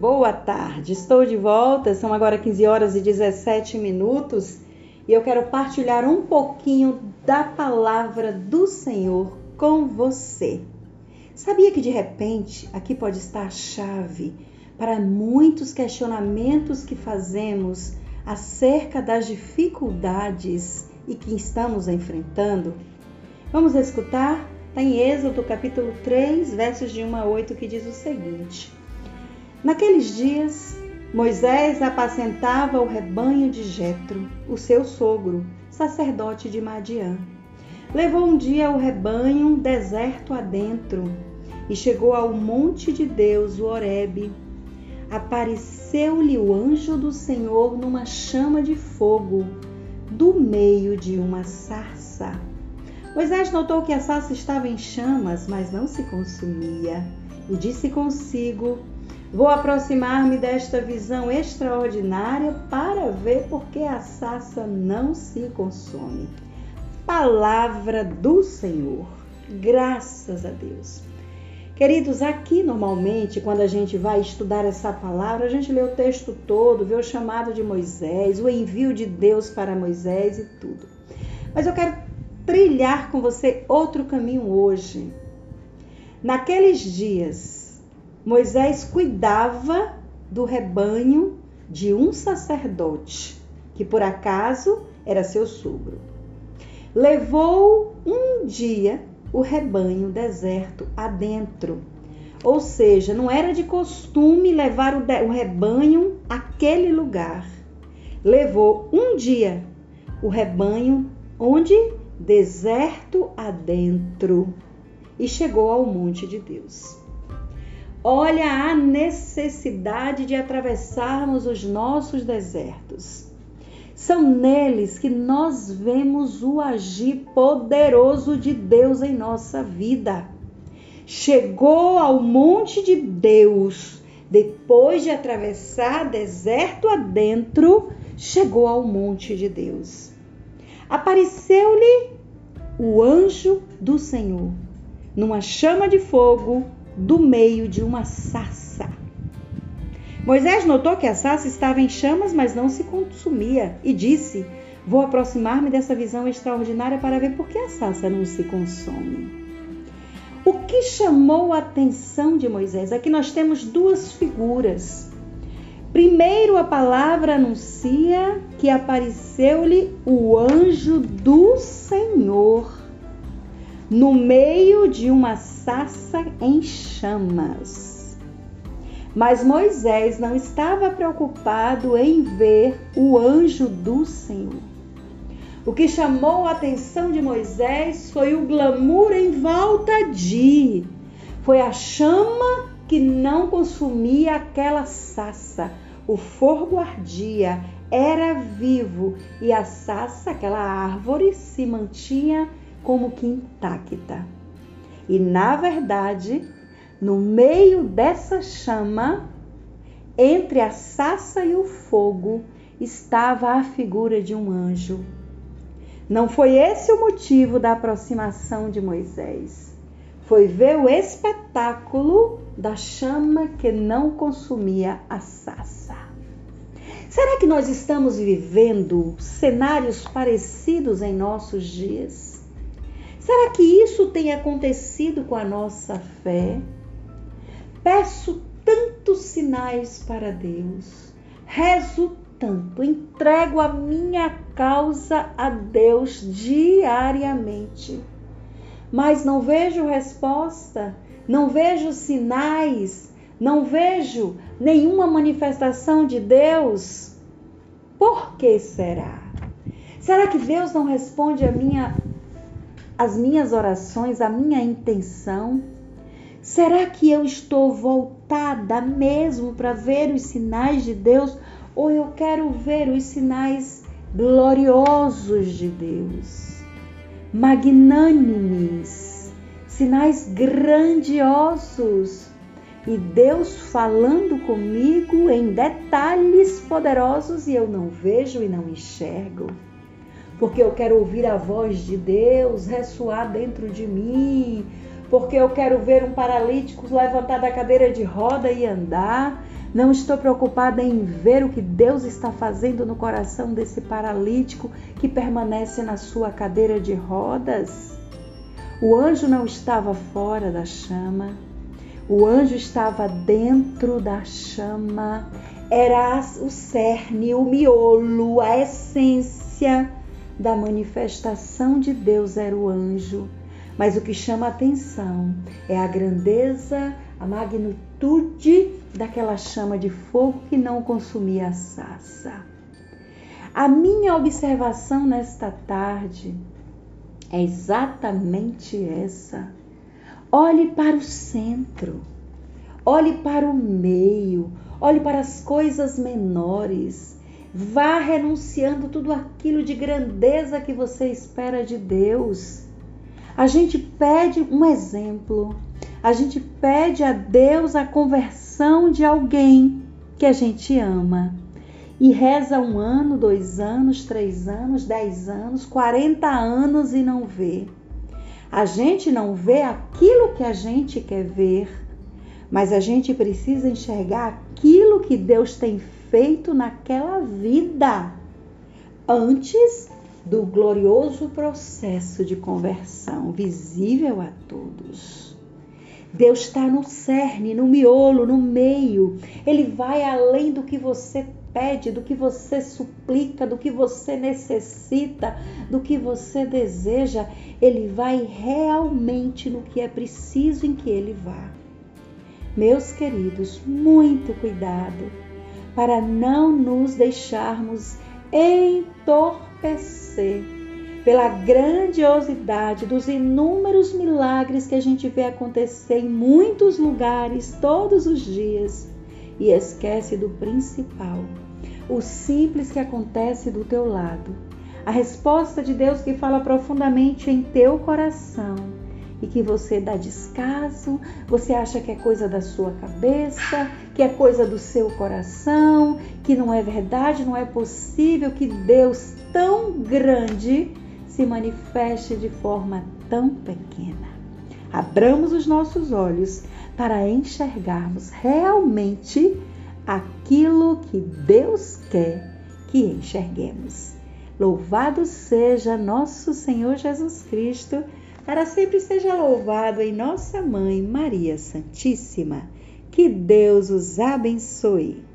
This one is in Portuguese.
Boa tarde, estou de volta, são agora 15 horas e 17 minutos e eu quero partilhar um pouquinho da palavra do Senhor com você. Sabia que de repente aqui pode estar a chave para muitos questionamentos que fazemos acerca das dificuldades e que estamos enfrentando? Vamos escutar? Está em Êxodo capítulo 3, versos de 1 a 8, que diz o seguinte. Naqueles dias, Moisés apacentava o rebanho de Jetro, o seu sogro, sacerdote de Madiã. Levou um dia o rebanho deserto adentro e chegou ao monte de Deus, o Horebe. Apareceu-lhe o anjo do Senhor numa chama de fogo, do meio de uma sarça. Moisés notou que a sarça estava em chamas, mas não se consumia, e disse consigo: Vou aproximar-me desta visão extraordinária para ver por que a sassa não se consome. Palavra do Senhor. Graças a Deus. Queridos, aqui normalmente, quando a gente vai estudar essa palavra, a gente lê o texto todo, vê o chamado de Moisés, o envio de Deus para Moisés e tudo. Mas eu quero trilhar com você outro caminho hoje. Naqueles dias, Moisés cuidava do rebanho de um sacerdote, que por acaso era seu sogro. Levou um dia o rebanho deserto adentro. Ou seja, não era de costume levar o, rebanho àquele lugar. Levou um dia o rebanho onde? Deserto adentro. E chegou ao monte de Deus. Olha a necessidade de atravessarmos os nossos desertos. São neles que nós vemos o agir poderoso de Deus em nossa vida. Chegou ao monte de Deus, depois de atravessar deserto adentro, chegou ao monte de Deus. Apareceu-lhe o anjo do Senhor, numa chama de fogo do meio de uma sarça. Moisés notou que a sarça estava em chamas, mas não se consumia, e disse: Vou aproximar-me dessa visão extraordinária para ver por que a sarça não se consome. O que chamou a atenção de Moisés? Aqui nós temos duas figuras. Primeiro, a palavra anuncia que apareceu-lhe o anjo do Senhor no meio de uma sarça em chamas. Mas Moisés não estava preocupado em ver o anjo do Senhor. O que chamou a atenção de Moisés foi o glamour em volta de, foi a chama que não consumia aquela sassa. O fogo ardia, era vivo e a sassa, aquela árvore, se mantinha como que intacta. E na verdade, no meio dessa chama, entre a sassa e o fogo, estava a figura de um anjo. Não foi esse o motivo da aproximação de Moisés. Foi ver o espetáculo da chama que não consumia a sassa. Será que nós estamos vivendo cenários parecidos em nossos dias? Será que isso tem acontecido com a nossa fé? Peço tantos sinais para Deus, rezo tanto, entrego a minha causa a Deus diariamente, mas não vejo resposta, não vejo sinais, não vejo nenhuma manifestação de Deus. Por que será? Será que Deus não responde a minha as minhas orações, a minha intenção? Será que eu estou voltada mesmo para ver os sinais de Deus ou eu quero ver os sinais gloriosos de Deus? Magnânimes, sinais grandiosos e Deus falando comigo em detalhes poderosos e eu não vejo e não enxergo porque eu quero ouvir a voz de Deus ressoar dentro de mim, porque eu quero ver um paralítico levantar da cadeira de roda e andar, Não estou preocupada em ver o que Deus está fazendo no coração desse paralítico que permanece na sua cadeira de rodas. O anjo não estava fora da chama, o anjo estava dentro da chama. Era o cerne, o miolo, a essência da manifestação de Deus era o anjo. Mas o que chama atenção é a grandeza, a magnitude daquela chama de fogo que não consumia a sassa. A minha observação nesta tarde é exatamente essa. Olhe para o centro, olhe para o meio, olhe para as coisas menores. Vá renunciando tudo aquilo de grandeza que você espera de Deus. A gente pede um exemplo, a gente pede a Deus a conversão de alguém que a gente ama. E reza um ano, dois anos, três anos, dez anos, quarenta anos e não vê. A gente não vê aquilo que a gente quer ver, mas a gente precisa enxergar aquilo que Deus tem feito naquela vida antes do glorioso processo de conversão visível a todos. Deus está no cerne, no miolo, no meio. Ele vai além do que você pede, do que você suplica, do que você necessita, do que você deseja. Ele vai realmente no que é preciso em que ele vá. Meus queridos, muito cuidado para não nos deixarmos entorpecer pela grandiosidade dos inúmeros milagres que a gente vê acontecer em muitos lugares todos os dias. E esquece do principal, o simples que acontece do teu lado, a resposta de Deus que fala profundamente em teu coração e que você dá descaso, você acha que é coisa da sua cabeça, que é coisa do seu coração, que não é verdade, não é possível que Deus tão grande se manifeste de forma tão pequena. Abramos os nossos olhos para enxergarmos realmente aquilo que Deus quer que enxerguemos. Louvado seja nosso Senhor Jesus Cristo para sempre seja louvado em nossa mãe Maria Santíssima. Que Deus os abençoe.